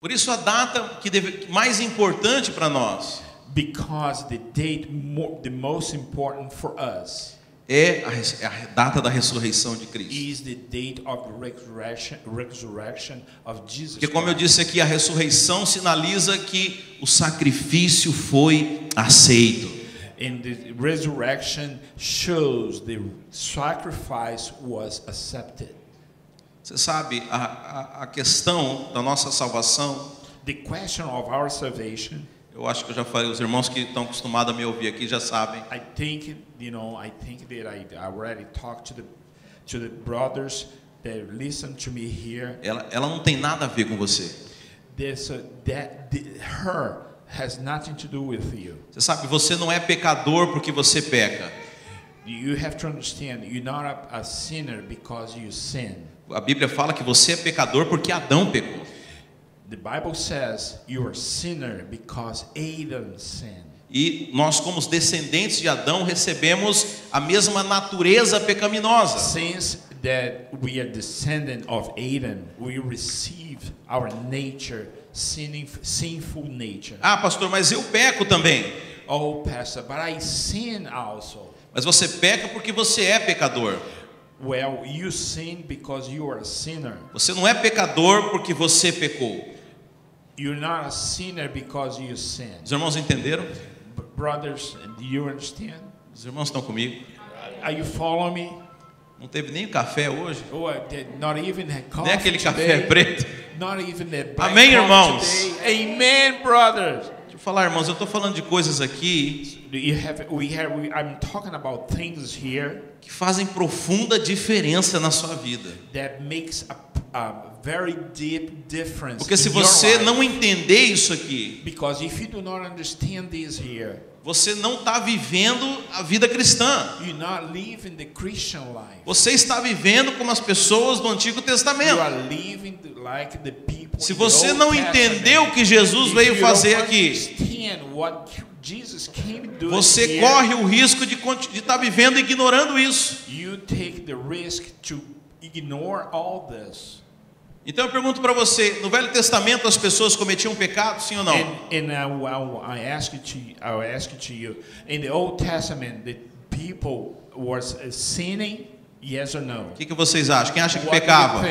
Por isso a data que deve, mais importante para nós Because the date mo- the most important for us é a, é a data da ressurreição de Cristo. is the date of the resurrection, resurrection of Jesus Porque como eu disse aqui, a ressurreição sinaliza que o sacrifício foi aceito. And the resurrection shows the sacrifice was accepted. Você sabe, a, a, a questão da nossa salvação, The question of our salvation, eu acho que eu já falei, os irmãos que estão acostumados a me ouvir aqui já sabem. I think, you know, I think that I already talked to the to the brothers that listen to me here. Ela, ela não tem nada a ver com você. This uh, that the, her has nothing to do with you. Você sabe, você não é pecador porque você peca. You have to understand, you're not a, a sinner because you sin. A Bíblia fala que você é pecador porque Adão pecou. The Bible says you are sinner because Adam sinned. E nós, como os descendentes de Adão, recebemos a mesma natureza pecaminosa. Since that we are descendant of Adam, we receive our nature, sinful nature. Ah, pastor, mas eu peco também. Oh, pastor, but I sin also. Mas você peca porque você é pecador. Well, you sin because you are a sinner. Você não é pecador porque você pecou. You're not a sinner because you sin. Os irmãos entenderam? Brothers, do you understand? Os irmãos estão comigo? Are you following me? Não teve nem café hoje? Oh, not even Nem aquele today. café preto? Not even Amém, irmãos? today. Amen, brothers. Falar, irmãos, eu estou falando de coisas aqui have? We have. We, here que fazem profunda diferença na sua vida. a, a. Porque se você life. não entender isso aqui, because if you do not understand this here, você não está vivendo a vida cristã. Você está vivendo como as pessoas do Antigo Testamento. Se você não entendeu o que Jesus veio fazer aqui, você corre o risco de estar vivendo ignorando isso. You take the risk to ignore all this. Então eu pergunto para você, no Velho Testamento as pessoas cometiam pecado, sim ou não? And, and I, I ask to I ask to you. In the Old Testament, the people was uh, sinning, yes or no? O que, que vocês acham? Quem acha que What pecava?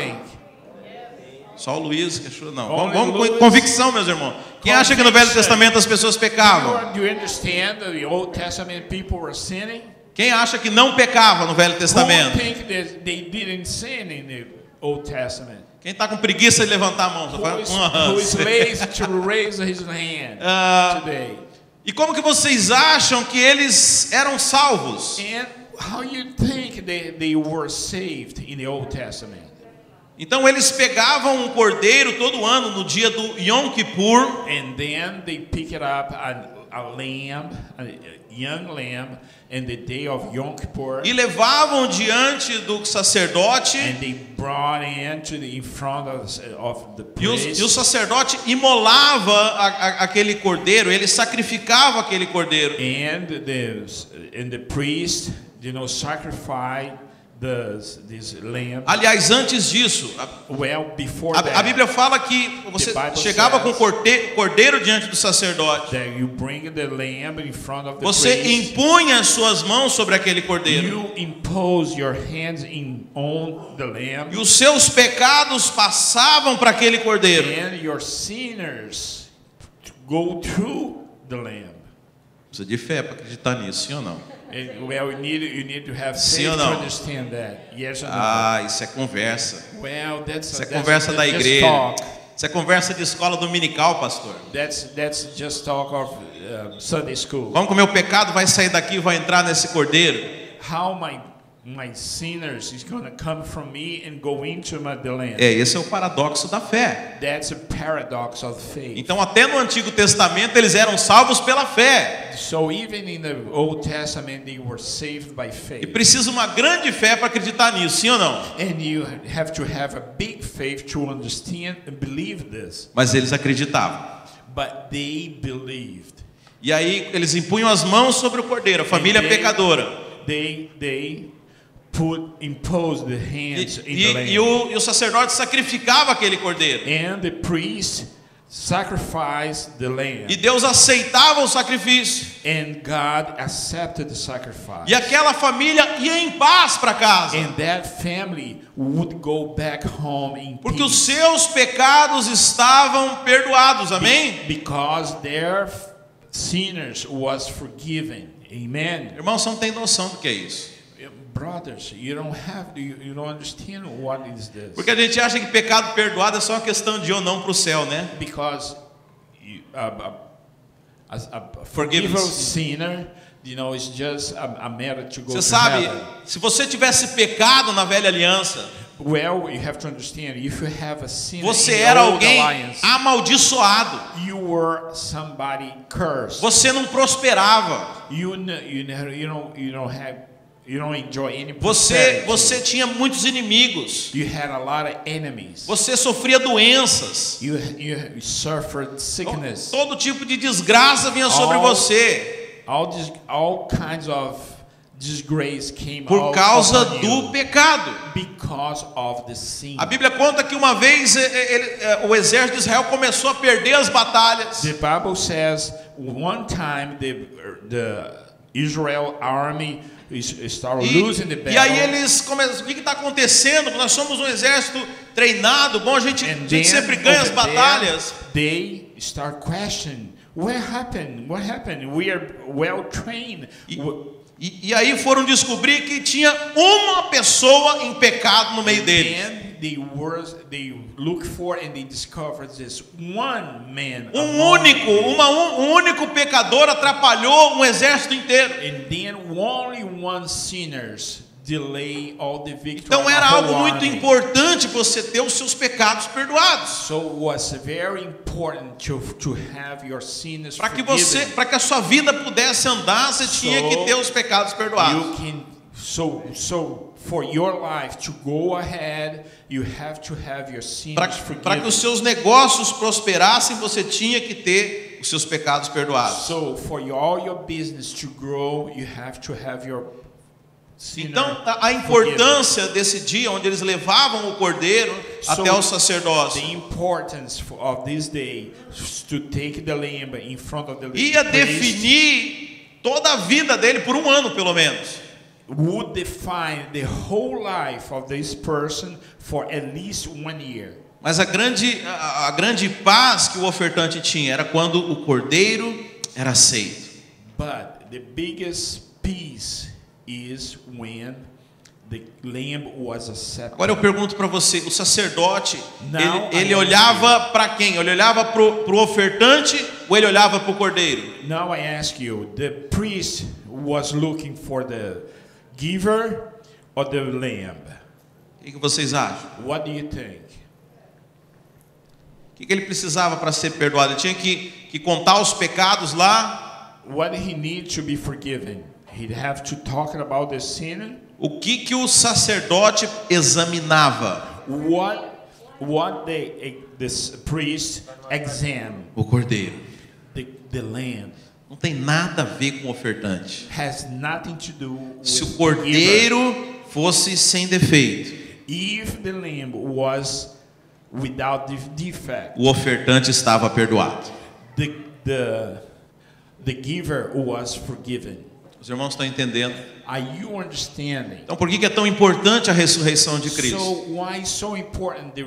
Só o Luiz que achou não. Vamos, vamos com convicção, meus irmãos. Quem acha que no Velho. Testamento as pessoas pecavam? Do you understand that the Old Testament people were sinning? Quem acha que não pecava no Velho Who Testamento? think that they didn't sin in the Old Testament? Quem está com preguiça de levantar a mão? Só Who is, "Ah, who is sei." lazy to raise his hand Ah, today? e como que vocês acham que eles eram salvos? And how you think they, they were saved in the Old Testament? Então eles pegavam um cordeiro todo ano no dia do Yom Kippur And then they pick it up lamb, a, young lamb, in the day of Yom Kippur, e levavam diante do sacerdote and they brought in to the in front of, of the e o, priest. e o sacerdote imolava a- a- aquele cordeiro, ele sacrificava aquele cordeiro. and the and the priest, you know, sacrificed this. Aliás, antes disso, a, Well, before a- that, a Bíblia fala que você chegava com o cordeiro diante do sacerdote. Você priest. impunha as suas mãos sobre aquele cordeiro. E os seus pecados passavam para aquele cordeiro. Precisa de fé para acreditar nisso, sim ou não? Well, you need you need to have Sim faith ou to não? understand that. Yes or no? Ah, isso é conversa. well, that's Isso é that's, conversa da that's just igreja. talk. Isso é conversa de escola dominical, pastor. That's that's just talk of uh, Sunday school. Como que o meu pecado vai sair daqui e vai entrar nesse cordeiro? How my my sinners is going to come from me and go into my land. É, esse é o paradoxo da fé. That's a paradox of faith. Então, até no Antigo Testamento, eles eram salvos pela fé. So even in the Old Testament, they were saved by E faith. precisa uma grande fé para acreditar nisso, sim ou não? And you have to have a big faith to understand and believe this. Mas eles acreditavam. But they believed. E aí eles impunham as mãos sobre o cordeiro, a família they- pecadora. They they put imposed the E, hands in e- the land. e o, e o sacerdote sacrificava aquele cordeiro. and the priest sacrificed the lamb. E Deus aceitava o sacrifício. And God accepted the sacrifice. E aquela família ia em paz para casa. And that family would go back home in Porque os peace. seus pecados estavam perdoados. Amém? Because their sinners was forgiven. Amen. Irmãos, você não tem noção do que é isso. Porque a gente acha que pecado perdoado é só uma questão de ou não para o céu, né? because you, as a Forgiveness. forgiven sinner, you know, it's just a, a matter to go Você to sabe, se você tivesse pecado na velha aliança, Well, you have to understand, if you have a sin você era alguém alliance, amaldiçoado. you were somebody cursed. Você não prosperava. You you you don't you don't have you don't enjoy any Você, você tinha muitos inimigos. you had a lot of enemies. Você sofria doenças. You you. Todo tipo de desgraça vinha sobre All- você All all kinds of disgrace came por causa do pecado. because of the sin. A Bíblia conta que uma vez eh, eh, ele- eh, o exército de Israel começou a perder as batalhas. The Bible says one time the the Israel army E, e aí eles começam, o que está acontecendo? Nós somos um exército treinado, bom, a gente, a gente then sempre ganha as batalhas. they start questioning what happened? What happened? We are well trained. E, e- e aí foram descobrir que tinha uma pessoa em pecado no meio deles. They were they look for and they discovered this one man. Um único, uma, um, um único pecador atrapalhou um exército inteiro. And then only one sinners delay all the victory. Então era algo muito importante você ter os seus pecados perdoados. So was very important to, to have your sins Para que você, para que a sua vida pudesse andar, você tinha So, que ter os pecados perdoados. You can so so for your life to go ahead, you have to have your sins Para forgiven. que os seus negócios prosperassem, você tinha que ter os seus pecados perdoados. So for all your business to grow, you have to have your Então, a, a importância desse dia onde eles levavam o cordeiro So, até o sacerdócio The importance for- of this day is to take the lamb in front of the ia definir toda a vida dele por um ano, pelo menos. Would define the whole life of this person for at least one year. Mas a grande, a, a grande paz que o ofertante tinha era quando o cordeiro era aceito. But the biggest peace is when the lamb was accepted. Agora eu pergunto para você, o sacerdote, Não, ele, ele olhava para quem? Ele olhava para o ofertante ou ele olhava para o cordeiro? Now I ask you, the priest was looking for the giver or the lamb? O que, que vocês acham? What do you think? O que, que ele precisava para ser perdoado? Ele tinha que, que contar os pecados lá? What he need to be forgiven? He'd have to talk about the sin. O que, que o sacerdote examinava? What what the this priest examine O cordeiro. the, the lamb Não tem nada a ver com o ofertante. has nothing to do with Se o cordeiro fosse sem defeito, If the lamb was without the defect, o ofertante estava perdoado. the the the giver was forgiven. Os irmãos estão entendendo? Are you understanding? Então, por que é tão importante a ressurreição de Cristo? So why is so important the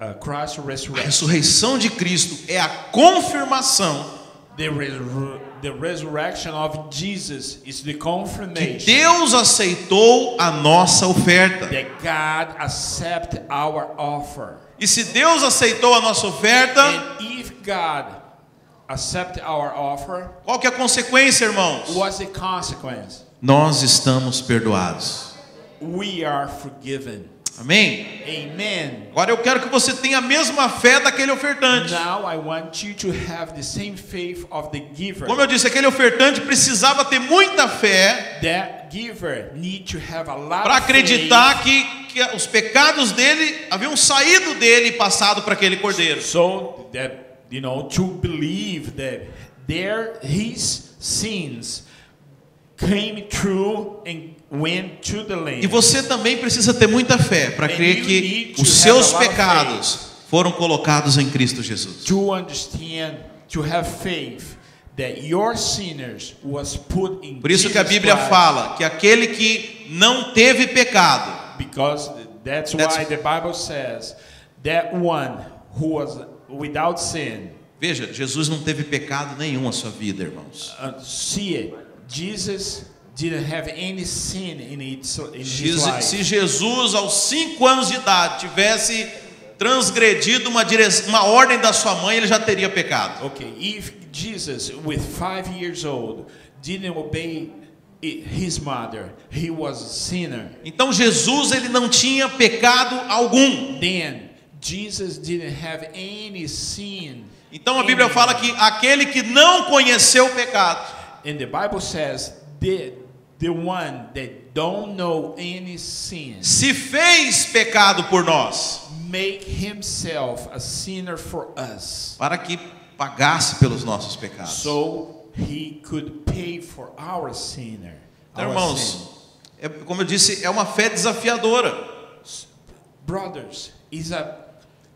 uh, A ressurreição de Cristo é a confirmação The, resur- the resurrection of Jesus is the que confirmation Deus aceitou a nossa oferta. that God accept our offer. E se Deus aceitou a nossa oferta, And if God accept our offer, qual que é a consequência, irmãos? what's the consequence? Nós estamos perdoados. We are forgiven. Amém? Amen. Agora eu quero que você tenha a mesma fé daquele ofertante. Now I want you to have the same faith of the giver. Como eu disse, aquele ofertante precisava ter muita fé That giver need to have a lot para acreditar que, que os pecados dele haviam saído dele e passado para aquele cordeiro. so that you know to believe that there his sins came true and went to the land. E você também precisa ter muita fé para crer que os seus a pecados foram colocados em Cristo Jesus. to understand, to have faith that your sinners was put in Por isso que a Bíblia Christ, fala que aquele que não teve pecado, because that's, That's- why the Bible says that one who was without sin. veja, Jesus não teve pecado nenhum na sua vida, irmãos. Uh, see it. Jesus didn't have any sin in, it, in his Jesus- life. se Jesus, aos cinco anos de idade, tivesse transgredido uma, dire- uma ordem da sua mãe, ele já teria pecado. Okay, if Jesus, with five years old, didn't obey his mother, he was a sinner. Então Jesus ele não tinha pecado algum. Then Jesus didn't have any sin. Então a Bíblia fala que aquele que não conheceu o pecado, And the Bible says the the one that don't know any sin se fez pecado por nós, make himself a sinner for us, para que pagasse pelos nossos pecados. so he could pay for our sinner. Então, our irmãos, sin. é- como eu disse, é uma fé desafiadora, brothers, is a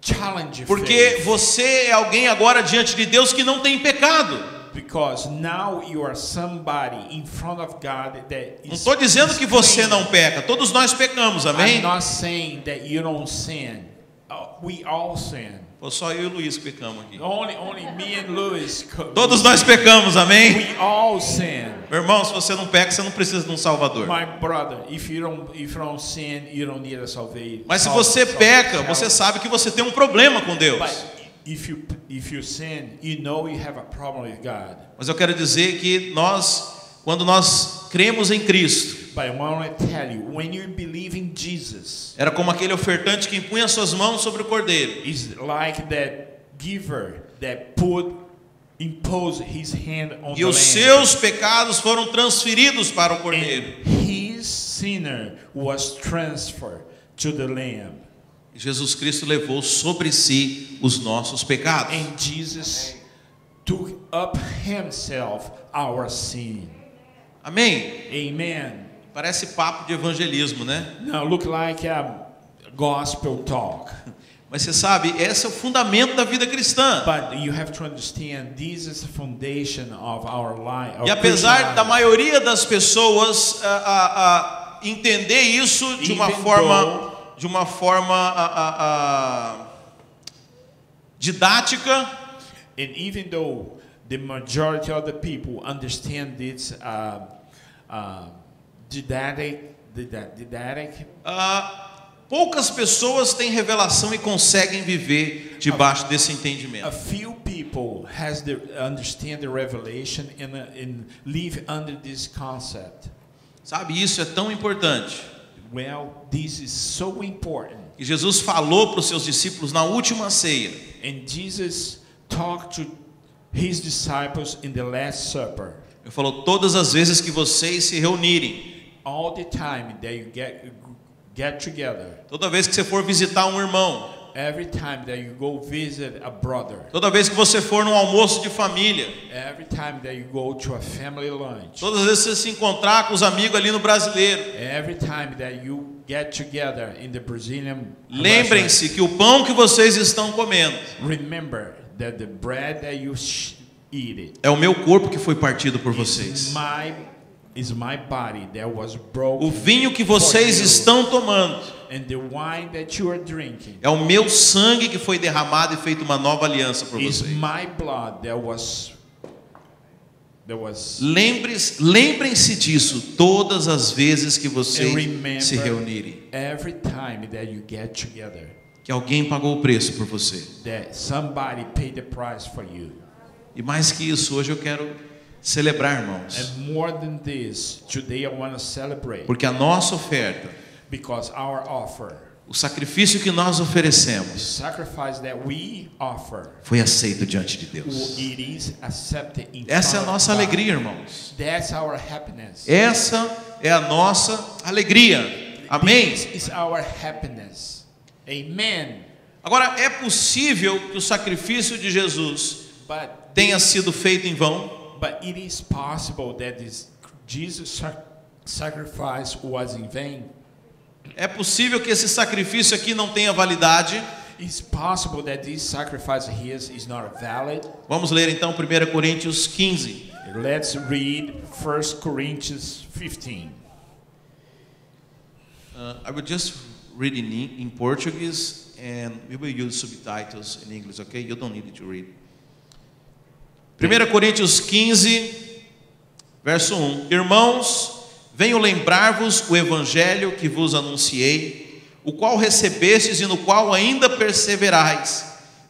challenge. porque faith. você é alguém agora diante de Deus que não tem pecado. Because now you are somebody in front of God that Não is. estou dizendo que você não peca, todos nós pecamos, I'm amém? not saying that you don't sin. Uh, we all sin. Foi só eu e o Luiz pecamos aqui. Only, only me and Louis. co- Todos nós pecamos, amém? We all sin. Meu irmão, se você não peca, você não precisa de um salvador. My brother, if you don't, if you don't sin, you don't need a salvation. Mas se você peca, você sabe que você tem um problema com Deus. But if you if you sin, you know you have a problem with God. Mas eu quero dizer que nós, quando nós cremos em Cristo, But I want to tell you, when you believe in Jesus, era como aquele ofertante que impunha suas mãos sobre o cordeiro. is like that giver that put impose his hand on E os seus pecados foram transferidos para o cordeiro. and his sinner was transferred to the lamb. Jesus Cristo levou sobre si os nossos pecados. And Jesus took up himself our sin. Amém? Amen. Parece papo de evangelismo, né? Now look like a gospel talk. Mas você sabe, esse é o fundamento da vida cristã. But you have to understand this is the foundation of our life. E apesar da maioria das pessoas ah, ah, ah, entender isso de uma forma, de uma forma ah, ah, ah, didática, And even though the majority of the people understand this uh, uh, didactic, dida- didactic, ah, poucas pessoas têm revelação e conseguem viver debaixo desse a entendimento. few people has the understand the revelation and, uh, and live under this concept. Sabe, isso é tão importante. Well, this is so important. E Jesus falou para os seus discípulos na última ceia. And Jesus talked to his disciples in the Last Supper. Ele falou: todas as vezes que vocês se reunirem, All the time that you get get together, toda vez que você for visitar um irmão, every time that you go visit a brother, toda vez que você for num almoço de família, every time that you go to a family lunch, todas as vezes que você se encontrar com os amigos ali no brasileiro, every time that you get together in the Brazilian lembrem-se que o pão que vocês estão comendo. Remember that the bread that you eat é o meu corpo que foi partido por vocês. my is my body that was broken O vinho que vocês estão tomando and the wine that you are drinking é o meu sangue que foi derramado e feito uma nova aliança por vocês. my blood that was that was Lembre-se- Lembrem-se disso todas as vezes que vocês se reunirem. every time that you get together Que alguém pagou o preço por você. that somebody paid the price for you E mais que isso, hoje eu quero celebrar, irmãos. and more than this today I want to celebrate Porque a nossa oferta, because our offer o sacrifício que nós the oferecemos, sacrifice that we offer foi aceito diante de Deus. Essa é a nossa alegria, irmãos. that's our happiness Essa é a nossa alegria. Amém? this is our happiness amen Agora, é possível que o sacrifício de Jesus but tenha sido feito em vão? But it is possible that this Jesus sac- sacrifice was in vain. É possível que esse sacrifício aqui não tenha validade? It's possible that this sacrifice of his is not valid. Vamos ler então 1 Coríntios 15. Let's read 1 Corinthians 15. Uh, I will just read in, in Portuguese and we will use subtitles in English, okay? You don't need to read. 1 Coríntios 15, verso 1. Irmãos, venho lembrar-vos o evangelho que vos anunciei, o qual recebestes e no qual ainda perseverais.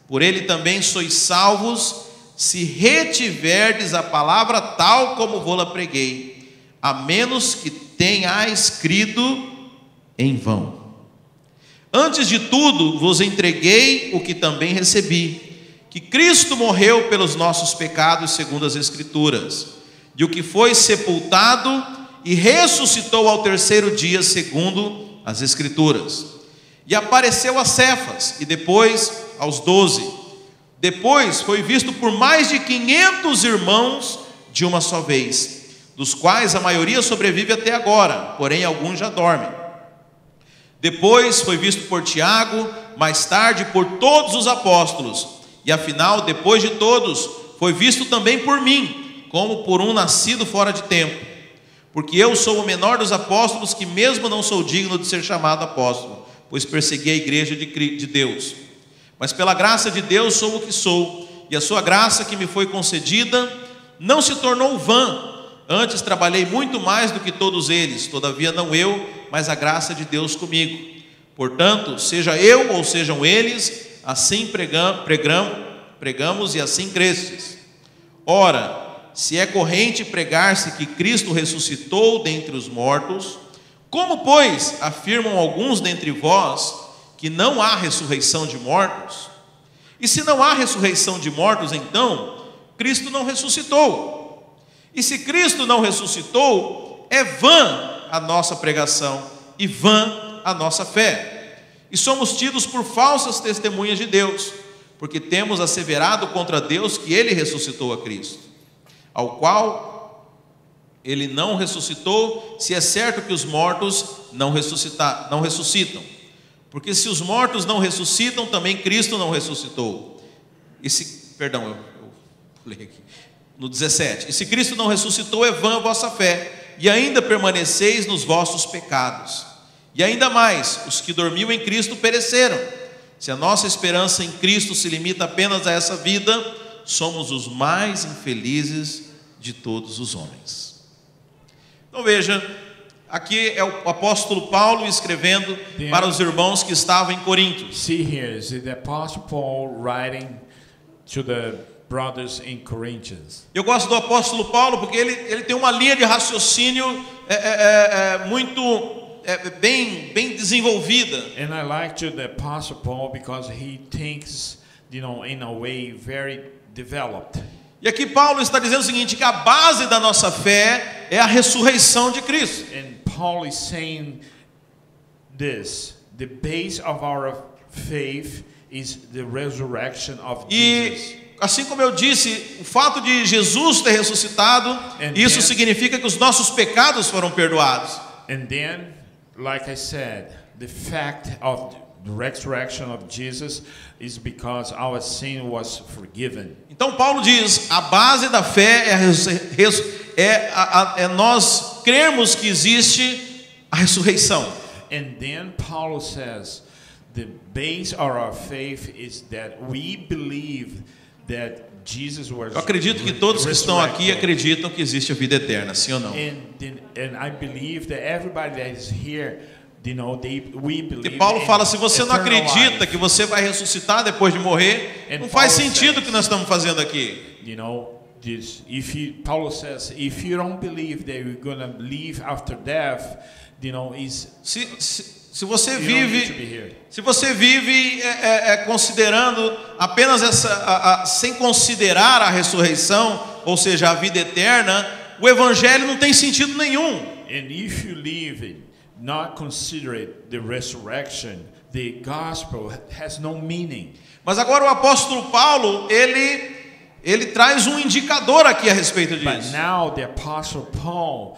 Por ele também sois salvos, se retiverdes a palavra tal como vou-la preguei, a menos que tenhais crido em vão. Antes de tudo, vos entreguei o que também recebi que Cristo morreu pelos nossos pecados, segundo as Escrituras, de o que foi sepultado e ressuscitou ao terceiro dia, segundo as Escrituras. E apareceu a Cefas e depois aos doze. Depois foi visto por mais de quinhentos irmãos de uma só vez, dos quais a maioria sobrevive até agora, porém alguns já dormem. Depois foi visto por Tiago, mais tarde por todos os apóstolos. E afinal, depois de todos, foi visto também por mim, como por um nascido fora de tempo. Porque eu sou o menor dos apóstolos, que mesmo não sou digno de ser chamado apóstolo, pois persegui a igreja de Deus. Mas pela graça de Deus sou o que sou, e a sua graça que me foi concedida não se tornou vã. Antes trabalhei muito mais do que todos eles, todavia não eu, mas a graça de Deus comigo. Portanto, seja eu ou sejam eles, assim pregam, pregam, pregamos e assim crestes. Ora, se é corrente pregar-se que Cristo ressuscitou dentre os mortos, como, pois, afirmam alguns dentre vós que não há ressurreição de mortos? E se não há ressurreição de mortos, então, Cristo não ressuscitou. E se Cristo não ressuscitou, é vã a nossa pregação e vã a nossa fé e somos tidos por falsas testemunhas de Deus, porque temos asseverado contra Deus que ele ressuscitou a Cristo, ao qual ele não ressuscitou, se é certo que os mortos não, ressuscitar, não ressuscitam. Porque se os mortos não ressuscitam, também Cristo não ressuscitou. E se, perdão, eu, eu aqui. No 17. E se Cristo não ressuscitou, é vã a vossa fé, e ainda permaneceis nos vossos pecados. E ainda mais, os que dormiam em Cristo pereceram. Se a nossa esperança em Cristo se limita apenas a essa vida, somos os mais infelizes de todos os homens. Então veja, aqui é o apóstolo Paulo escrevendo para os irmãos que estavam em Corinto. See here, is the apostle Paul writing to the brothers in Corinthians. Eu gosto do apóstolo Paulo porque ele, ele tem uma linha de raciocínio é, é, é, é muito é, bem, bem desenvolvida. And I like to the Apostle Paul because he thinks, you know, in a way very developed. E aqui Paulo está dizendo o seguinte, que a base da nossa fé é a ressurreição de Cristo. And Paul is saying this, the base of our faith is the resurrection of Jesus. E assim como eu disse, o fato de Jesus ter ressuscitado, And isso then, significa que os nossos pecados foram perdoados. And then like I said, the fact of resurrection of Jesus is because our sin was forgiven. Então Paulo diz, a base da fé é, é, a, é nós crermos que existe a ressurreição. And then Paulo says, the base of our faith is that we believe that Jesus was Eu acredito que todos que estão aqui acreditam que existe a vida eterna, sim ou não? And, and I believe that everybody that is here You know, they, e Paulo fala: se você não acredita que você vai ressuscitar depois de morrer, não faz sentido o que nós estamos fazendo aqui. You know, this, if you, Paulo says, if you don't believe that you're gonna live after death, you know, is se, se, se você vive, se você vive é, é, é, considerando apenas essa, a, a, sem considerar a ressurreição, ou seja, a vida eterna, o evangelho não tem sentido nenhum. And if you live not consider the resurrection, the gospel has no meaning. Mas agora o apóstolo Paulo, ele ele traz um indicador aqui a respeito disso. But now the apostle Paul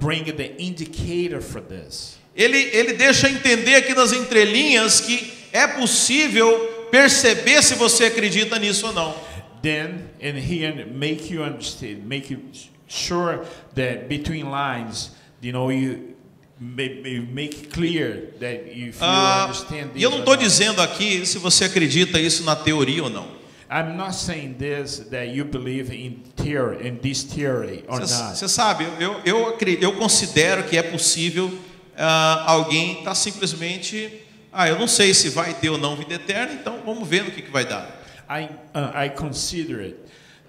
bring the indicator for this. Ele ele deixa entender aqui nas entrelinhas que é possível perceber se você acredita nisso ou não. Then, and he make you understand, make you sure that between lines, you know, you make clear that if you Ah, understand eu não estou dizendo aqui se você acredita isso na teoria ou não. I'm not saying this that you believe in theory, in this theory or not. Você sabe, eu, eu, eu considero que é possível ah, alguém estar simplesmente. Ah, eu não sei se vai ter ou não vida eterna, então vamos ver no que, que vai dar. I uh, I consider it,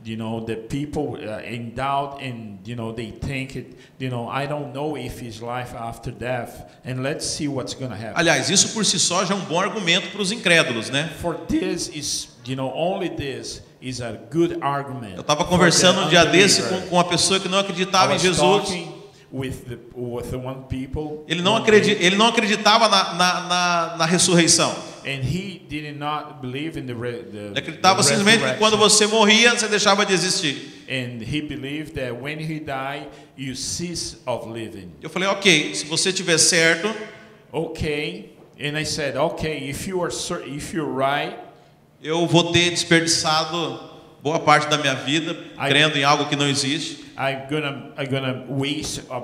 you know, that people uh, in doubt and you know they think it, you know, I don't know if it's life after death, and let's see what's gonna happen. Aliás, isso por si só já é um bom argumento para os incrédulos, né? For this is, you know, only this is a good argument. Eu estava conversando the um dia desse com, com uma pessoa que não acreditava em Jesus. with the with the one people. Ele não, one acredi day, ele não acreditava na, na, na, na ressurreição. And he did not believe in the, re, the, Ele acreditava simplesmente que quando você morria, você deixava de existir. And he believed that when he died, you cease of living. Eu falei, ok, se você tiver certo, Okay. And I said, okay, if you are if you're right, eu vou ter desperdiçado boa parte da minha vida Ai. crendo em algo que não existe. I'm gonna I'm gonna waste a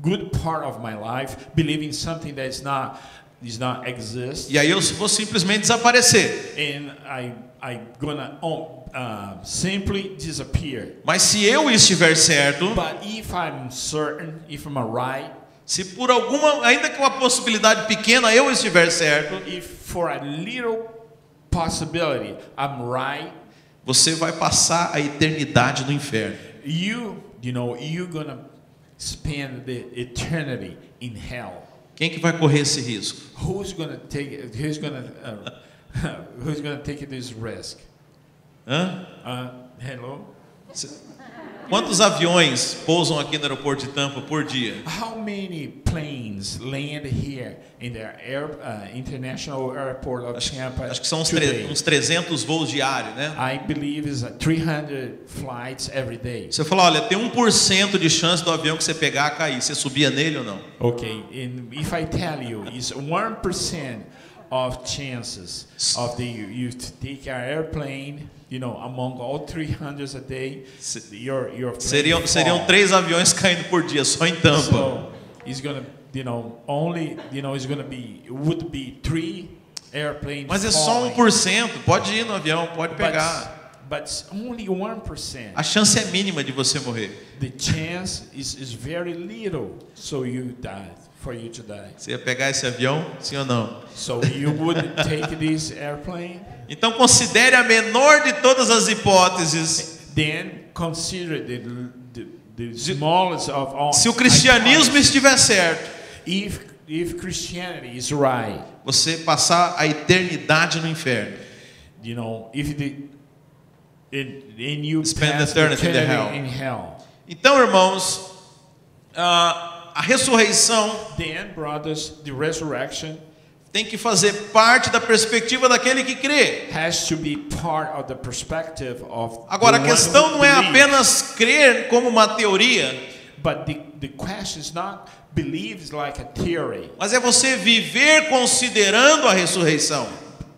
good part of my life believing something that is not is not exist. E aí eu vou simplesmente desaparecer. And I I gonna um, uh, simply disappear. Mas se eu estiver certo, But if I'm certain, if I'm right, se por alguma, ainda que uma possibilidade pequena eu estiver certo, if for a little possibility I'm right, você vai passar a eternidade no inferno. you you know you're gonna spend the eternity in hell. Quem que vai correr esse risco? Who's gonna take? Who's gonna? Uh, who's gonna take this risk? Hã? Uh, hello. Quantos aviões pousam aqui no aeroporto de Tampa por dia? How many planes land here in the air, uh, international airport of Tampa Acho que são uns, tre uns 300 voos diários, né? I believe it's uh, 300 flights every day. Você falou, olha, tem 1% de chance do avião que você pegar cair. Você subia nele ou não? Okay, and if I tell you, it's one percent of chances of the you, you take an airplane, you know, among all 300 a day, your your Seriam, seriam três aviões caindo por dia, só em Tampa. So it's gonna, you know, only, you know, it's gonna be it would be three airplanes. Mas é só falling. 1%. Pode ir no avião, pode pegar. But, but only one percent. A chance é mínima de você morrer. The chance is, is very little, so you die for you to die. Você ia pegar esse avião, sim ou não? So you would take this airplane, Então considere a menor de todas as hipóteses. then consider the the, the smallest of all. Se o cristianismo estiver certo, if if Christianity is right, você passar a eternidade no inferno. you know, if the in, in you Spend pass eternity in hell. in hell, Então, irmãos, a, a ressurreição then brothers, the resurrection tem que fazer parte da perspectiva daquele que crê. Agora, a questão não é apenas crer como uma teoria, But the, the question is not believes like a theory. mas é você viver considerando a ressurreição.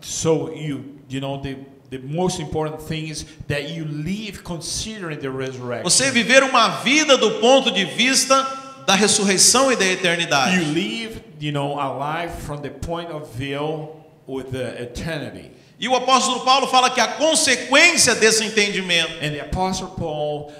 So you you know the the most important thing is that you live considering the resurrection. Você viver uma vida do ponto de vista da ressurreição e da You eternidade. live, you know, a life from the point of view with the eternity. E o apóstolo Paulo fala que a consequência desse entendimento And the apostle Paul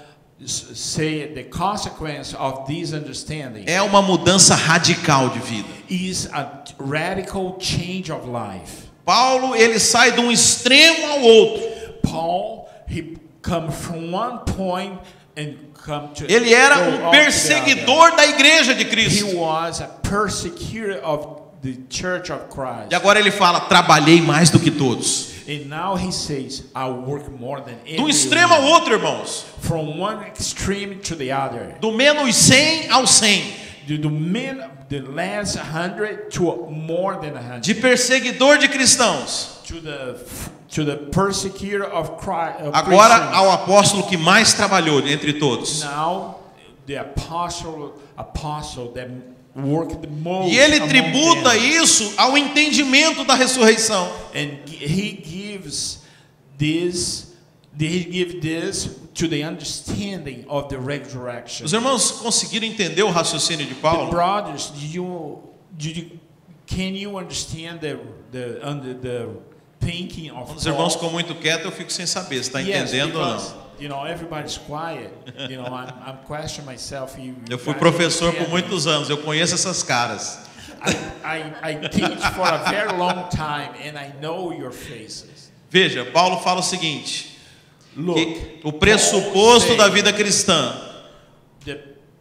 say the consequence of this understanding é uma mudança radical de vida. is a radical change of life. Paulo, ele sai de um extremo ao outro. Paul, he come from one point and come to Ele era um perseguidor da igreja de He Cristo. was a persecutor of the church of Christ. E agora ele fala: trabalhei mais do que todos. And now he says, I work more than um extremo ao everyone." outro, irmãos. From one extreme to the other. Do menos 100 ao 100. The, the last hundred to more than a hundred. De perseguidor de cristãos. To the to the persecutor of Christ. Of Agora Christians. ao apóstolo que mais trabalhou entre todos. Now, the apostle, apostle that work the most. E ele tributa them. isso ao entendimento da ressurreição. and he gives this he gives this to the understanding of the resurrection. Os irmãos conseguiram entender o raciocínio de The Paulo? brothers, do you, do you, can you understand the the under the thinking of os irmãos ficam muito quietos, eu fico sem saber se está Yes, entendendo ou because, não. You know, everybody's quiet. You know, I'm, I'm questioning myself. You, Eu fui professor por muitos anos, eu conheço essas caras. I, I, I teach for a very long time, and I know your faces. Veja, Paulo fala o seguinte: Look, o pressuposto da vida cristã the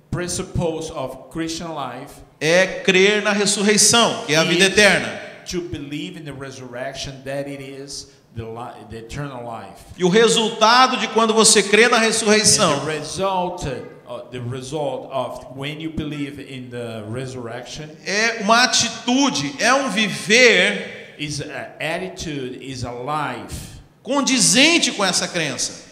principles of Christian life é crer na ressurreição, que é a vida eterna. To believe in the resurrection, that it is the, li- the eternal life. E o resultado de quando você crê na ressurreição the result, uh, the result of when you believe in the resurrection é uma atitude, é um viver is an attitude, is a life condizente com essa crença.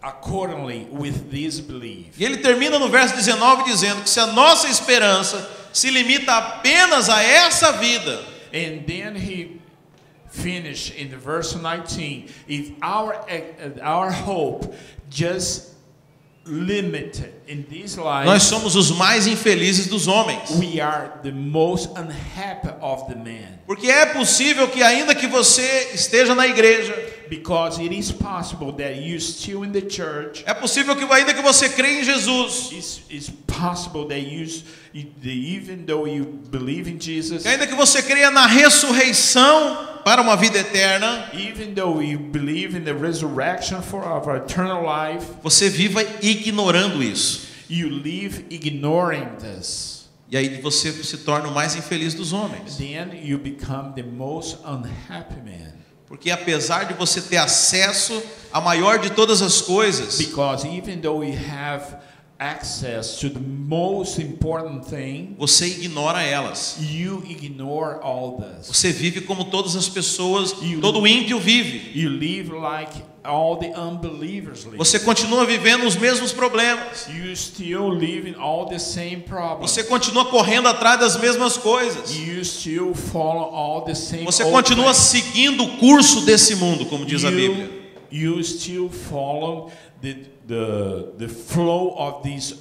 accordingly with this belief. E ele termina no verso 19 dizendo que se a nossa esperança se limita apenas a essa vida, And then he finished in the verse 19. If our uh, our hope just limited in this life, nós somos os mais infelizes dos homens. we are the most unhappy of the man. Porque é possível que ainda que você esteja na igreja, Because it is possible that you still in the church. é possível que ainda que você crê em Jesus, It's, it's possible that you, even though you believe in Jesus, ainda que você creia na ressurreição para uma vida eterna, even though you believe in the resurrection for our eternal life, você viva ignorando isso. you live ignoring this. E aí você se torna o mais infeliz dos homens. Then you become the most unhappy man. Porque apesar de você ter acesso à maior de todas as coisas, Because even though you have access to the most important thing, você ignora elas. you ignore all this. Você vive como todas as pessoas, You- todo ímpio vive. You live like all the unbelievers live. Você continua vivendo os mesmos problemas. You still all the same problems. Você continua correndo atrás das mesmas coisas. You still follow all the same. Você continua seguindo o curso desse mundo, como diz a Bíblia. You, you still follow the the the flow of this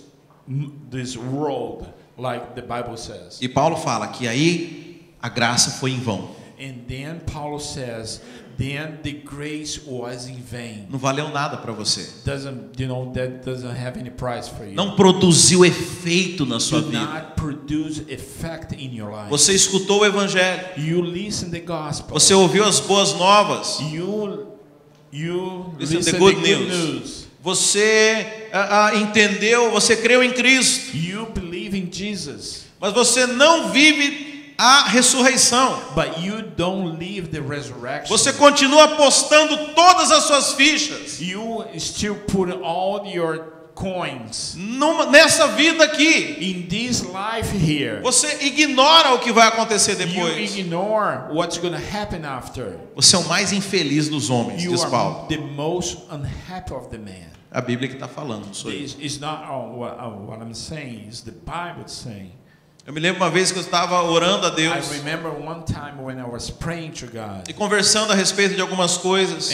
this world, like the Bible says. E Paulo fala que aí a graça foi em vão. And then Paul says, then the grace was in vain. Não valeu nada para você. Doesn't you know that doesn't have any price for you. Não produziu efeito na sua vida. not produce effect in your life. Você escutou o evangelho. You listen the gospel. Você ouviu as boas novas. You you Listen listen the good the good news. news. Você ah, ah, entendeu, você creu em Cristo. You believe in Jesus, Mas você não vive a ressurreição. but you don't live the resurrection. Você continua apostando todas as suas fichas you still put all your coins numa- nessa vida aqui. in this life here. Você ignora o que vai acontecer You depois. ignore what's going to happen after. Você é o mais infeliz dos homens, You diz Paulo. the most unhappy of the man. A Bíblia que está falando, não sou eu. It's, it's not what, what I'm saying. It's the Bible saying. Eu me lembro uma vez que eu estava orando a I Deus remember one time when I was praying to God e conversando a respeito de algumas coisas.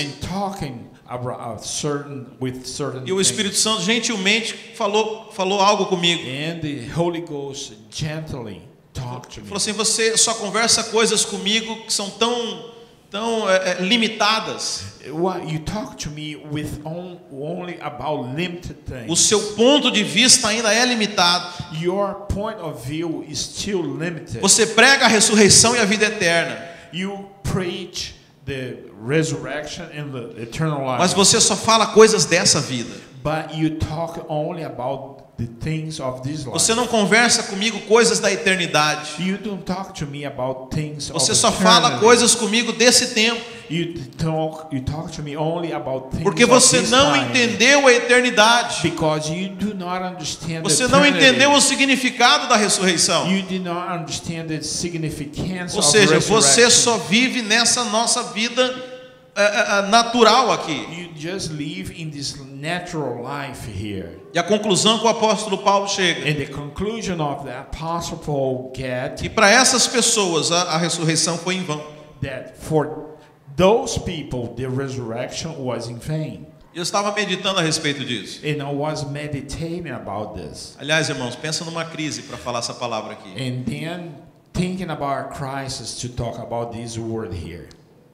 about certain with certain E o things. Espírito Santo gentilmente falou, falou algo comigo. And the Holy Ghost gently talked to me. Falou assim: você só conversa coisas comigo que são tão, tão é, limitadas. What you talk to me with on, only about limited O seu ponto de vista ainda é limitado. Your point of view is still limited. Você prega a ressurreição e a vida eterna, You preach the resurrection and the eternal life. mas você só fala coisas dessa vida. But you talk only about the things of this life. Você não conversa comigo coisas da eternidade. You don't talk to me about things Você of só fala coisas comigo desse tempo, You talk, you talk to me only about things porque of você this não time. entendeu a eternidade. Because you do not understand Você the não eternity. entendeu o significado da ressurreição. You do not understand the significance Ou of seja, você só vive nessa nossa vida é, é, natural aqui. You just live in this natural life here. E a conclusão que o apóstolo Paulo chega. And the conclusion of the apostle Paul get E para essas pessoas a, a ressurreição foi em vão. that for those people the resurrection was in vain. Eu estava meditando a respeito disso. And I was meditating about this. Aliás, irmãos, pensa numa crise para falar essa palavra aqui. And then thinking about a crisis to talk about this word here.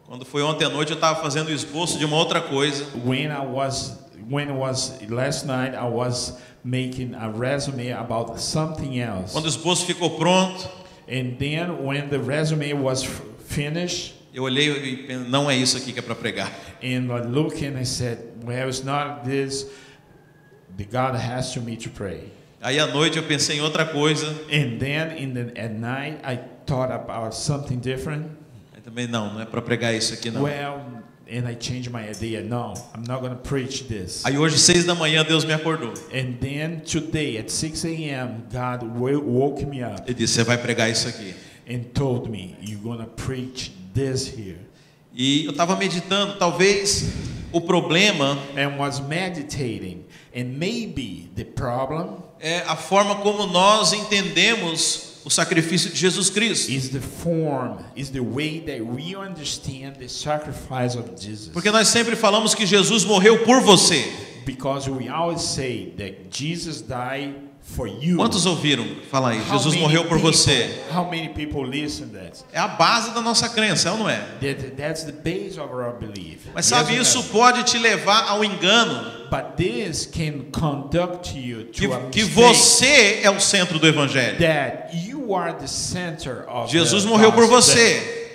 Quando foi ontem à noite, eu estava fazendo o esboço de uma outra coisa. When I was when was last night I was making a resume about something else. Quando o esboço ficou pronto, And then when the resume was finished eu olhei e pensei, não é isso aqui que é para pregar. and I looked and I said, well it's not this the God has to me to pray. Aí à noite eu pensei em outra coisa. And then in the at night I thought about something different. Também não, não é para pregar isso aqui não. Well, and I changed my idea. No, I'm not going to preach this. Aí hoje seis da manhã Deus me acordou. And then today at 6 a.m., God wo- woke me up Ele disse: você vai pregar isso aqui. and told me, You're going to preach this here. E eu estava meditando, talvez o problema And was meditating. And maybe the problem é a forma como nós entendemos o sacrifício de Jesus Cristo. is the form, is the way that we understand the sacrifice of Jesus. Porque nós sempre falamos que Jesus morreu por você. Because we always say that Jesus died for you. Quantos ouviram? Fala aí, How Jesus morreu por people- você. How many people listen that? É a base da nossa crença, é ou não é? that? That's the base of our belief. Mas sabe, Yes isso pode te levar ao engano But this can conduct you to que, a que você é o centro do evangelho. that you are the center of Jesus morreu por você.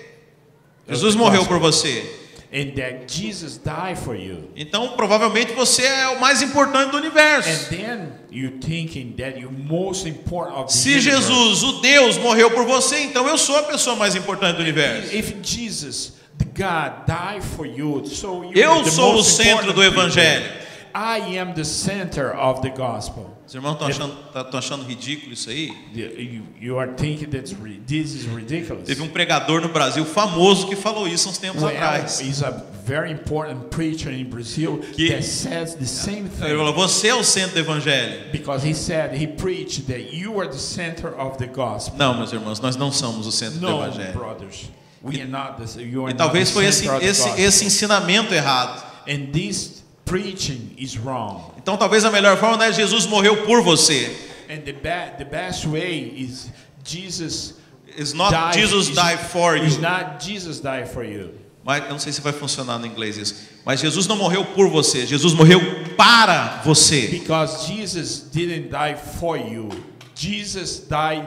Jesus morreu por você. and that Jesus died for you. Então, provavelmente você é o mais importante do And universo. then you thinking that you're most important of the Se universe. Jesus, o Deus, morreu por você, então eu sou a pessoa mais importante do universo. If Jesus, the God, died for you, so you Eu sou o centro do evangelho. I am the center of the gospel. Os irmãos estão achando, tá- achando ridículo isso aí? You, you are thinking that this is ridiculous. Teve um pregador no Brasil famoso que falou isso uns tempos Well, atrás. he's a very important preacher in Brazil Que- that says the same Ele thing. falou: Você é o centro do evangelho. Because he said, he preached that you are the center of the gospel. Não, meus irmãos, nós não somos o centro do No, evangelho. brothers. We are not the, you are E talvez foi esse, center of the esse, gospel. esse ensinamento errado. And this preaching is wrong. Então talvez a melhor forma não é Jesus morreu por você. And the, be- the best way is Jesus It's not died- Jesus is- died for is you. not Jesus died for you. Mas eu não sei se vai funcionar no inglês isso. Mas Jesus não morreu por você, Jesus morreu para você. Because Jesus didn't die for you. Jesus died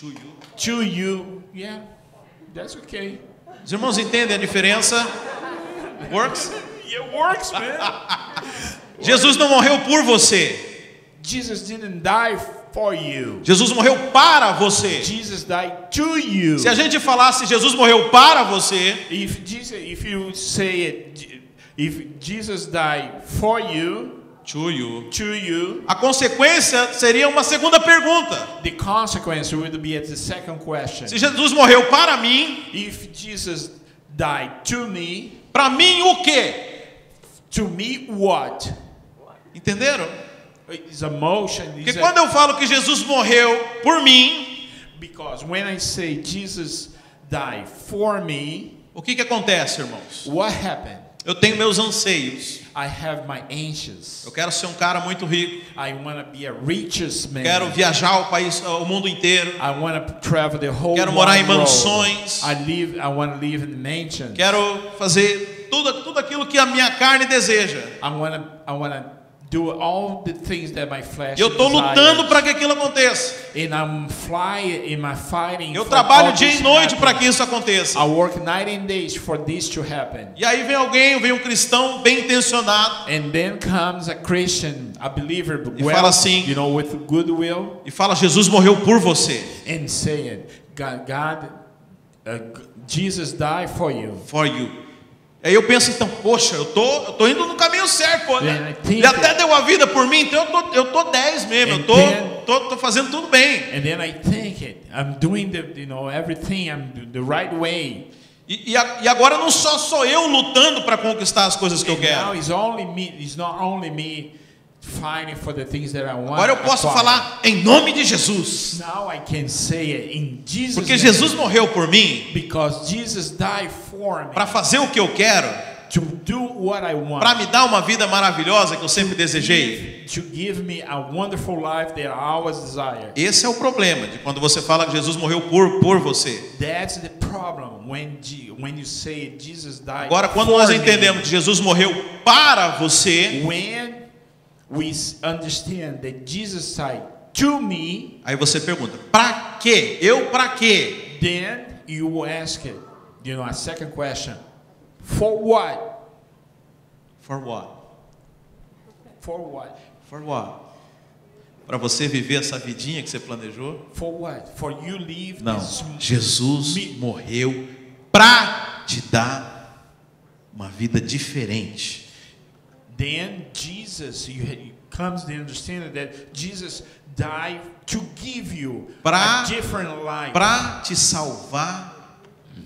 To you. to you. Yeah, that's okay. Os irmãos entendem a diferença? Works? It works, man. Jesus não morreu por você. Jesus didn't die for you. Jesus morreu para você. Jesus died to you. Se a gente falasse Jesus morreu para você, If Jesus, if you say it, if Jesus died for you, to you, to you, a consequência seria uma segunda pergunta. the consequence would be at the second question. Se Jesus morreu para mim, If Jesus died to me, para mim o quê? To me what? Entenderam? It's emotion. Porque It's a- quando eu falo que Jesus morreu por mim, because when I say Jesus died for me, o que que acontece, irmãos? what happened? Eu tenho meus anseios. I have my anxious. Eu quero ser um cara muito rico. I want to be a richest man. Quero viajar o país, o mundo inteiro. I want to travel the whole Quero morar em mansões. I live. I want to live in mansions. Quero fazer tudo, tudo aquilo que a minha carne deseja. I want to. I want to do all the things that my flesh. Eu estou lutando para que aquilo aconteça. And I'm flying. Am I fighting? Eu trabalho dia e noite para que isso aconteça. I work night and days for this to happen. E aí vem alguém, vem um cristão bem intencionado And then comes a Christian, a believer, E well, fala assim- you know, with goodwill, e fala: Jesus morreu por você. and saying, God, God uh, Jesus died for you. For you. Aí eu penso então, poxa, eu tô, eu tô indo no caminho certo, pô. Think Ele até deu a vida por mim, então eu tô, eu tô 10 mesmo, eu tô, then- tô, tô fazendo tudo bem. And then I think it, I'm doing the, you know, everything, I'm the- right way. E, e a- e agora não só sou eu lutando para conquistar as coisas que eu And now quero. it's only me. It's not only me fighting for the things that I want. Agora eu posso falar em nome de Jesus. Now I can say it in Jesus' Porque. Jesus morreu por mim Because Jesus died for me para fazer o que eu quero, to do what I want. para me dar uma vida maravilhosa que eu sempre desejei. to give me a wonderful life that I always desire. Esse é o problema de quando você fala que Jesus morreu por, por você. That's the problem when Je- when you say Jesus died. Agora, quando for nós entendemos que Jesus morreu para você, we understand that Jesus died to me, aí você pergunta: para quê? Eu para quê? then you will ask it. You know, a second question: For what? For what? For what? For what? Para você viver essa vidinha que você planejou? For what? For you live Não. this Jesus morreu para te dar uma vida diferente. Then Jesus, you, comes to understand that Jesus died to give you Pra- a different life, Para te salvar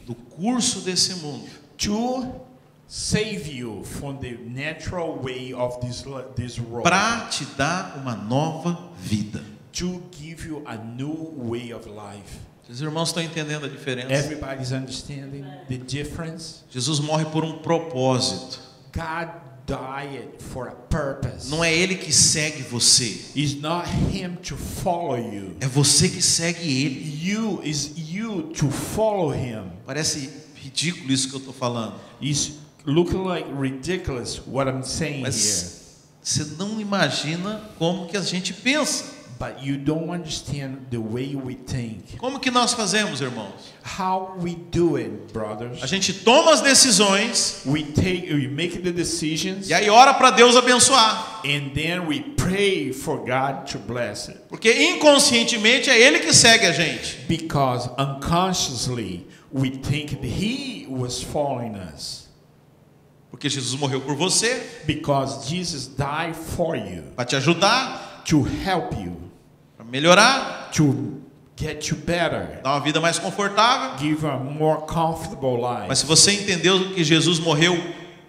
do curso desse mundo. to save you from the natural way of this this world, Para te dar uma nova vida. to give you a new way of life. Os irmãos estão entendendo a diferença? Everybody's understanding the difference. Jesus morre por um propósito. God died for a purpose. Não é ele que segue você, It's not him to follow you. é você que segue ele. You is you to follow him. Parece ridículo isso que eu estou falando, It's looking like ridiculous what I'm saying here. mas você não imagina como que a gente pensa. But you don't understand the way we think. Como que nós fazemos, irmãos? How we do it, A brothers. gente toma as decisões We take we make the decisions e aí ora para Deus abençoar, and then we pray for God to bless it. porque inconscientemente é ele que segue a gente. Because unconsciously we think that he was following us. Porque Jesus morreu por você, Because Jesus died for you para te ajudar, to help you, melhorar, to get you better, dar uma vida mais confortável. give a more comfortable life. Mas se você entendeu que Jesus morreu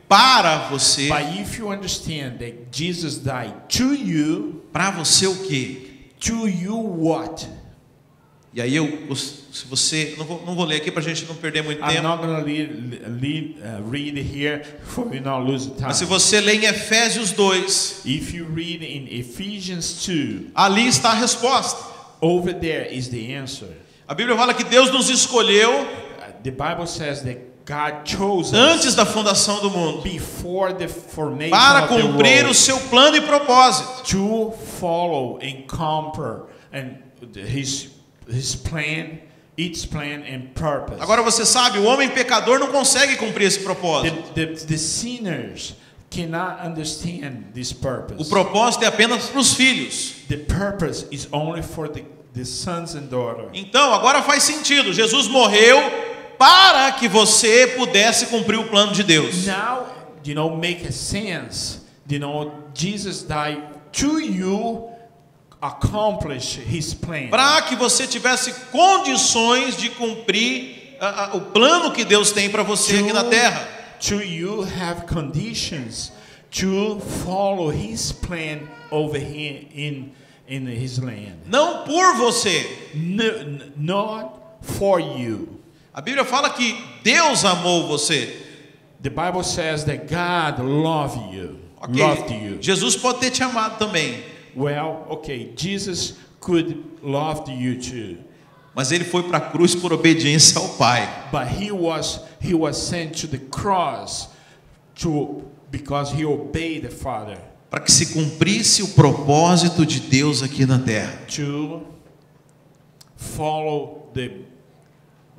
para você, But if you understand that Jesus died to you, para você o quê? to you what? E aí eu, se você, não vou, não vou ler aqui para a gente não perder muito I'm tempo. read, read, uh, read here for you not lose time. Mas se você ler em Efésios 2, If you read in Ephesians 2, ali está a resposta. over there is the answer. A Bíblia fala que Deus nos escolheu Uh, The Bible says that God chose antes da fundação do mundo before the formation para of the cumprir o seu plano e propósito. to follow and conquer and his his plan, its plan and purpose. Agora você sabe, o homem pecador não consegue cumprir esse propósito. the, the, the sinners cannot understand this purpose. O propósito é apenas para os filhos. the purpose is only for the, the sons and daughters. Então, agora faz sentido. Jesus morreu para que você pudesse cumprir o plano de Deus. Now, you know, make a sense. You know, Jesus died to you. Para que você tivesse condições de cumprir ah, ah, o plano que Deus tem para você aqui na terra. to you have conditions to follow his plan over here in in his land. Não por você. No, not for you. A Bíblia fala que Deus amou você. The Bible says that God loved you. Ok. Loved you. Jesus pode ter te amado também. Well, okay, Jesus could love you too. Mas ele foi para a cruz por obediência ao Pai. But he was he was sent to the cross to because he obeyed the Father Para que se cumprisse o propósito de Deus aqui na terra. to follow the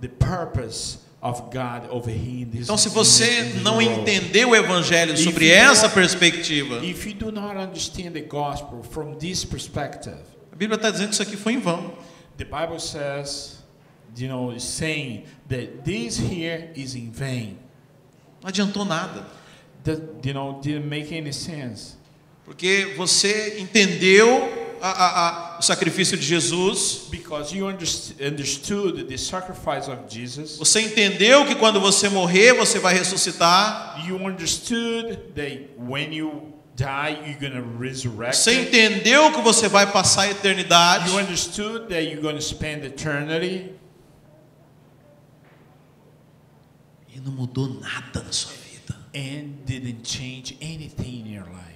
the purpose Então, se você não world. entendeu o Evangelho If sobre you essa perspectiva, If you do not understand the gospel from this perspective, a Bíblia está dizendo que isso aqui foi em vão. the Bible says, you know, saying that this here is in vain. Não adiantou nada. That you know didn't make any sense. Porque você entendeu a- a- o sacrifício de Jesus. Because you underst- understood the sacrifice of Jesus. Você entendeu que quando você morrer, você vai ressuscitar. You understood that when you die, you're to resurrect. Você entendeu que você vai passar a eternidade. You understood that you're to spend eternity. E não mudou nada na sua vida. and didn't change anything in your life.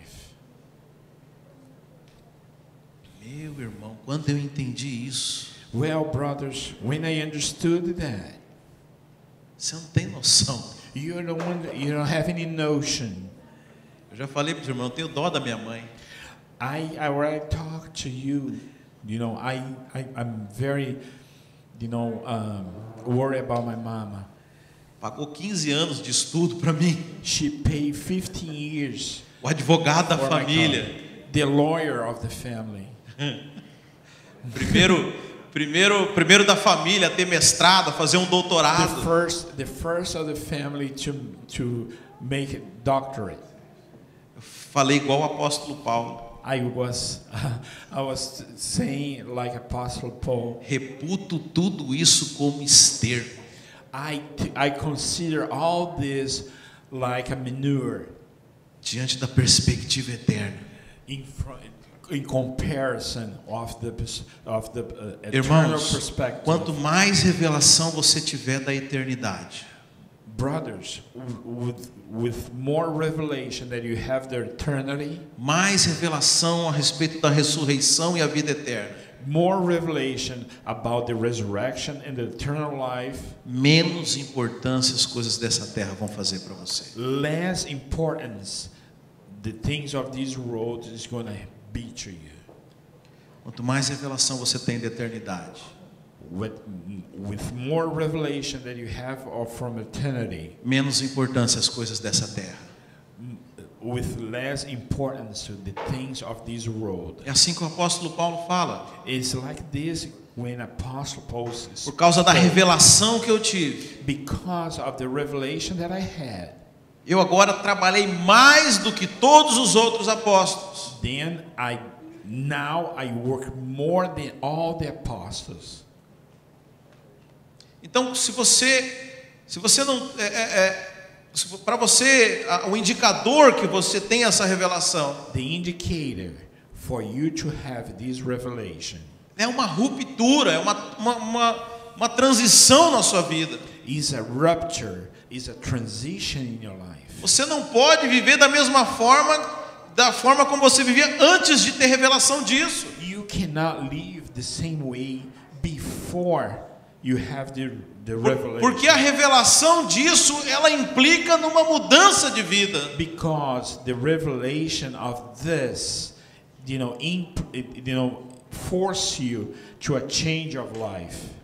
Meu irmão, quando eu entendi isso, Well, brothers, when I understood that, você não tem noção. you don't you don't have any notion. Eu já falei para os irmãos, eu tenho dó da minha mãe. I I already talked to you. You know, I, I I'm very, you know, um, worried about my mama. Pagou 15 anos de estudo para mim. She paid 15 years O advogado da família. The lawyer of the family. Primeiro, primeiro, primeiro da família a ter mestrado, a fazer um The doutorado. first, the first of the family to to make a doctorate. Eu falei igual o apóstolo Paulo. I was, I was saying like Apostle Paul. Reputo tudo isso como esterco. I, I consider all this like a manure diante da perspectiva eterna. In, front, in comparison of the, of the uh, eternal Irmãos, perspective. quanto mais revelação você tiver da eternidade, Brothers, with, with more revelation that you have the eternity, mais revelação a respeito da ressurreição e a vida eterna, more revelation about the resurrection and the eternal life, menos importância as coisas dessa terra vão fazer para você. less importance the things of this world is going to be to you. Quanto mais revelação você tem da eternidade, with, with more revelation that you have of from eternity, menos importância as coisas dessa terra. with less importance to the things of this world. É assim que o apóstolo Paulo fala. It's like this when Apostle Paul says, Por causa da revelação que eu tive, because of the revelation that I had, eu agora trabalhei mais do que todos os outros apóstolos. then I now I work more than all the apostles. Então, se você, se você não, é, é, para você, o indicador que você tem essa revelação The indicator for you to have this revelation é uma ruptura, é uma, uma, uma, uma transição na sua vida. is a rupture, is a transition in your life. Você não pode viver da mesma forma, da forma como você vivia antes de ter revelação disso. You cannot live the same way before you have the, the revelation. Porque a revelação disso, ela implica numa mudança de vida. because the revelation of this, you know, imp, you know, force you to a change of life.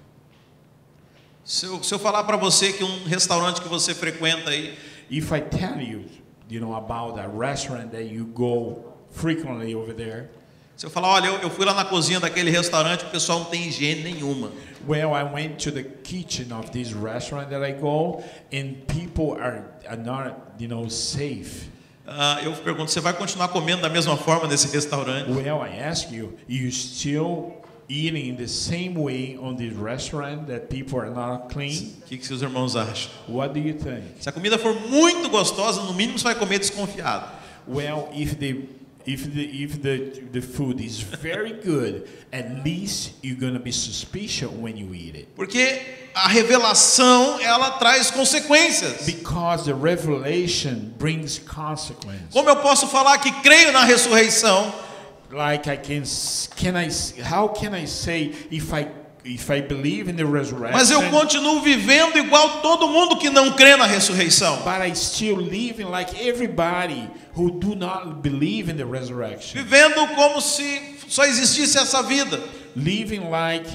Se eu, se eu falar para você que um restaurante que você frequenta aí, If I tell you, you know, about a restaurant that you go frequently over there, se eu falar, olha, eu, eu fui lá na cozinha daquele restaurante, o pessoal não tem higiene nenhuma. well, I went to the kitchen of this restaurant that I go, and people are, are not, you know, safe. Ah, eu pergunto, você vai continuar comendo da mesma forma nesse restaurante? Well, I ask you, you still eating the same way on this restaurant that people are not clean? O que, que seus irmãos acham? What do you think? Se a comida for muito gostosa, no mínimo você vai comer desconfiado. Well, if the if the if the the food is very good, at least you're gonna be suspicious when you eat it. Porque a revelação, ela traz consequências. Because the revelation brings consequence. Como eu posso falar que creio na ressurreição, Like I can can I how can I say if I if I believe in the resurrection? mas eu continuo vivendo igual todo mundo que não crê na ressurreição? but I still living like everybody who do not believe in the resurrection. Vivendo como se só existisse essa vida. Living like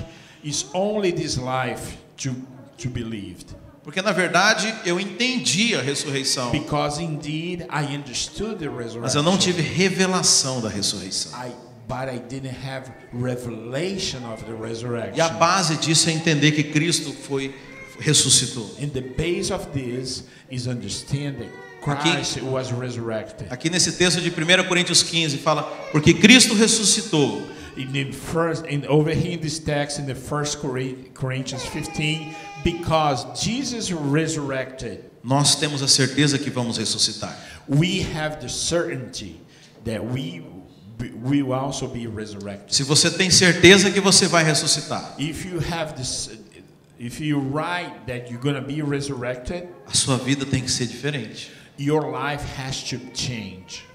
it's only this life to to believed. Porque na verdade eu entendi a ressurreição, Because indeed I understood the mas resurrection. eu não tive revelação da ressurreição. I, but I didn't have revelation of the resurrection. E a base disso é entender que Cristo foi ressuscitou. And the base of this is understanding Aqui- Christ was resurrected. Aqui nesse texto de 1 Coríntios 15 fala: "Porque Cristo ressuscitou, in the first in over here in this text in the first Cor- Corinthians 15 because Jesus resurrected nós temos a certeza que vamos ressuscitar. we have the certainty that we will also be resurrected Se você tem certeza que você vai ressuscitar, if you have this if you write that you're going to be resurrected a sua vida tem que ser diferente. your life has to change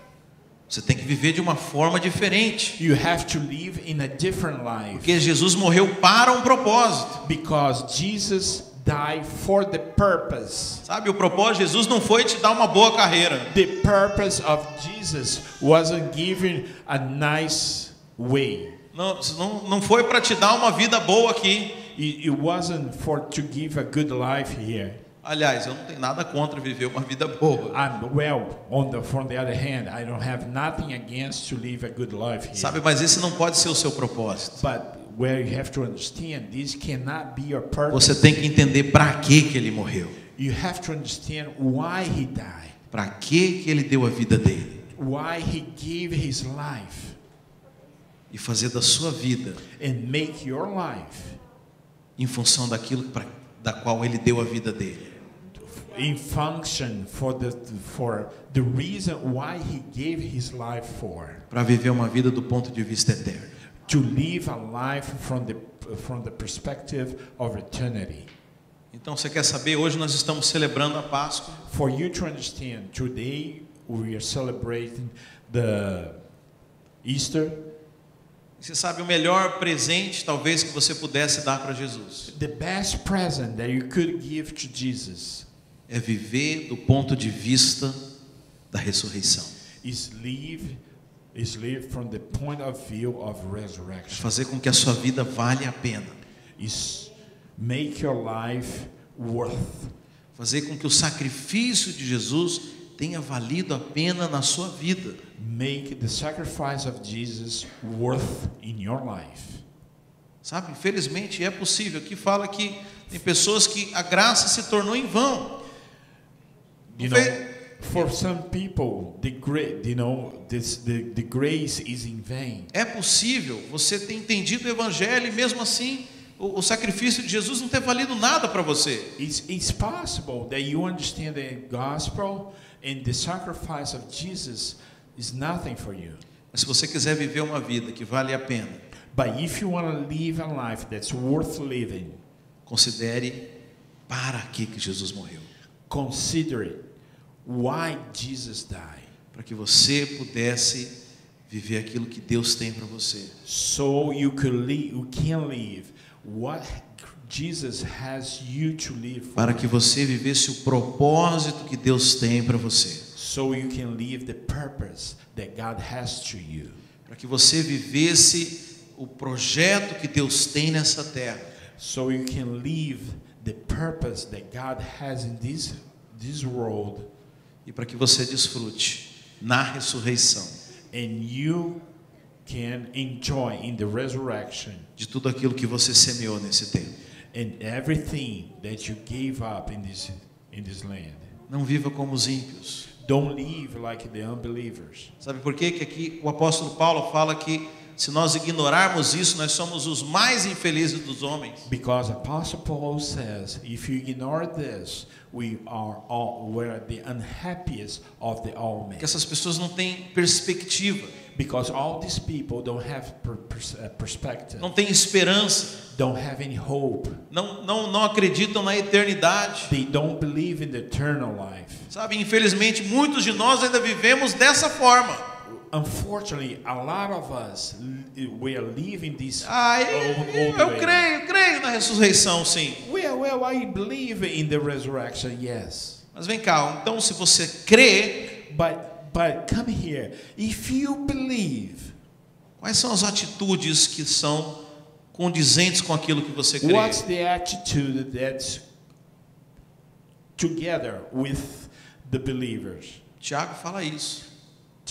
Você tem que viver de uma forma diferente. you have to live in a different life Porque Jesus morreu para um propósito. because Jesus died for the purpose Sabe, o propósito de Jesus não foi te dar uma boa carreira. the purpose of Jesus wasn't giving a nice way. Não, não, não foi para te dar uma vida boa aqui. It, it wasn't for to give a good life here. Aliás, eu não tenho nada contra viver uma vida boa. I'm well. On the from the other hand, I don't have nothing against to live a good life here. Sabe, mas esse não pode ser o seu propósito. But where you have to understand, this cannot be your purpose. Você tem que entender para que que ele morreu. You have to understand why he died, Para que que ele deu a vida dele why he gave his life, e fazer da sua vida and make your life em função daquilo pra, da qual ele deu a vida dele. In function for the for the reason why he gave his life for Para viver uma vida do ponto de vista eterno. to live a life from the from the perspective of eternity Então, você quer saber? Hoje nós estamos celebrando a Páscoa. for you to understand today we are celebrating the Easter Você sabe o melhor presente, talvez, que você pudesse dar para Jesus the best present that you could give to Jesus é viver do ponto de vista da ressurreição. is live is live from the point of view of É resurrection fazer com que a sua vida valha a pena. is make your life worth Fazer com que o sacrifício de Jesus tenha valido a pena na sua vida. make the sacrifice of Jesus worth in your life. Sabe, infelizmente é possível. Aqui fala que tem pessoas que a graça se tornou em vão. You know, for some people, the great, you know, this the, the grace is in vain. É possível você ter entendido o evangelho e mesmo assim o, o sacrifício de Jesus não ter valido nada para você. It's, it's possible that you understand the gospel and the sacrifice of Jesus is nothing for you. Mas se você quiser viver uma vida que vale a pena, But if you want to live a life that's worth living, considere para que que Jesus morreu. consider it. Why Jesus died. Para que você pudesse viver aquilo que Deus tem para você. So you could live, you can live what Jesus has you to live for. Para que você vivesse o propósito que Deus tem para você. So you can live the purpose that God has to you. Para que você vivesse o projeto que Deus tem nessa terra. So you can live the purpose that God has in this this world E para que você desfrute na ressurreição and you can enjoy in the resurrection de tudo aquilo que você semeou nesse tempo. and everything that you gave up in this in this land. Não viva como os ímpios. Don't live like the unbelievers. Sabe por quê? Que aqui o apóstolo Paulo fala que se nós ignorarmos isso, nós somos os mais infelizes dos homens. Because Apostle Paul says, if you ignore this, we are all we're the unhappiest of the all men. Que essas pessoas não têm perspectiva, Because all these people don't have uh, perspective, não têm esperança, don't have any hope. não, não, não acreditam na eternidade. They don't believe in the eternal life. Sabe, infelizmente, muitos de nós ainda vivemos dessa forma. Unfortunately, a lot of us we are living this Ah, old, eu, old eu creio, creio na ressurreição, sim. Well, well, I believe in the resurrection, yes. Mas vem cá, então se você crê, But but come here. If you believe, quais são as atitudes que são condizentes com aquilo que você crê? what's the attitude that's together with the believers? Tiago fala isso.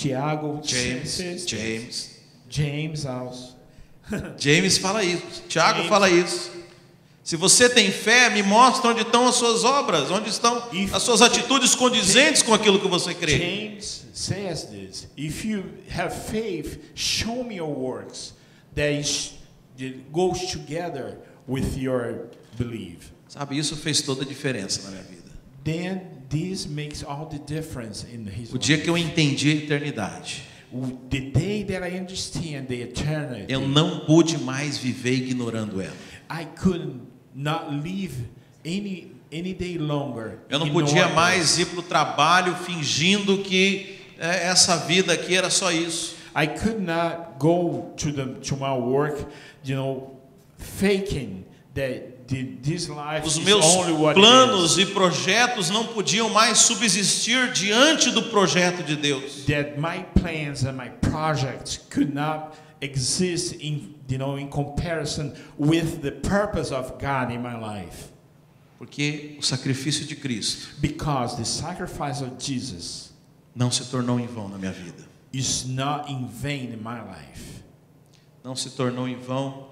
Tiago James, this. James, James also. James fala isso. Tiago James. fala isso. Se você tem fé, me mostra onde estão as suas obras, onde estão as suas atitudes condizentes com aquilo que você crê. James says this. If you have faith, show me your works. that goes together with your belief. Sabe, isso fez toda a diferença na minha vida. Then this makes all the difference in his O dia life. que eu entendi a eternidade, The day that I understand the eternity, eu não pude mais viver ignorando ela. I could not live any any day longer. Eu não podia mais ir para o trabalho fingindo que é, essa vida aqui era só isso. I could not go to the to my work, you know, faking that Os meus planos e projetos não podiam mais subsistir diante do projeto de Deus. That my plans and my projects could not exist in you know in comparison with the purpose of God in my life. Porque o sacrifício de Cristo Because the sacrifice of Jesus não se tornou em vão na minha vida. is not in vain in my life. Não se tornou em vão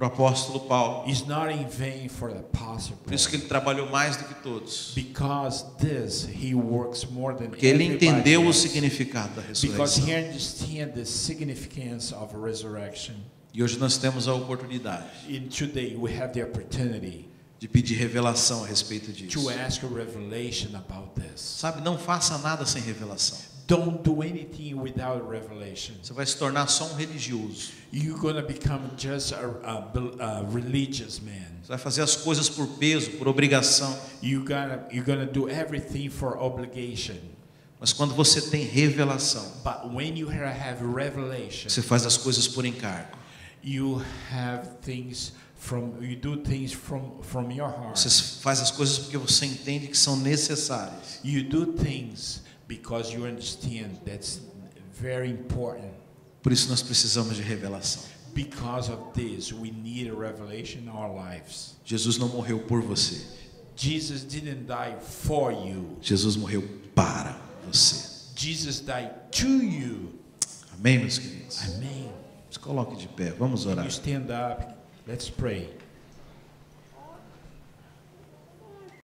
para o apóstolo Paulo. It's not in vain for the apostle Por isso que ele trabalhou mais do que todos. Because this he works more than Porque ele entendeu o significado da ressurreição. he understands the significance of resurrection. E hoje nós temos a oportunidade And today we have the opportunity de pedir revelação a respeito disso. to ask a revelation about this. Sabe, não faça nada sem revelação. Don't do anything without revelation. Você vai se tornar só um religioso. You're gonna become just a, a a religious man. Você vai fazer as coisas por peso, por obrigação. You gotta you're gonna do everything for obligation. Mas quando você tem revelação, But when you ha- have revelation, você faz as coisas por encargo. you have things from you do things from from your heart. Você faz as coisas porque você entende que são necessárias. You do things because you understand that's very important. Por isso nós precisamos de revelação. Because of this, we need a revelation in our lives. Jesus não morreu por você. Jesus didn't die for you. Jesus morreu para você. Jesus died to you. Amém, meus queridos? Amen. Se coloque de pé. Vamos orar. You stand up. Let's pray.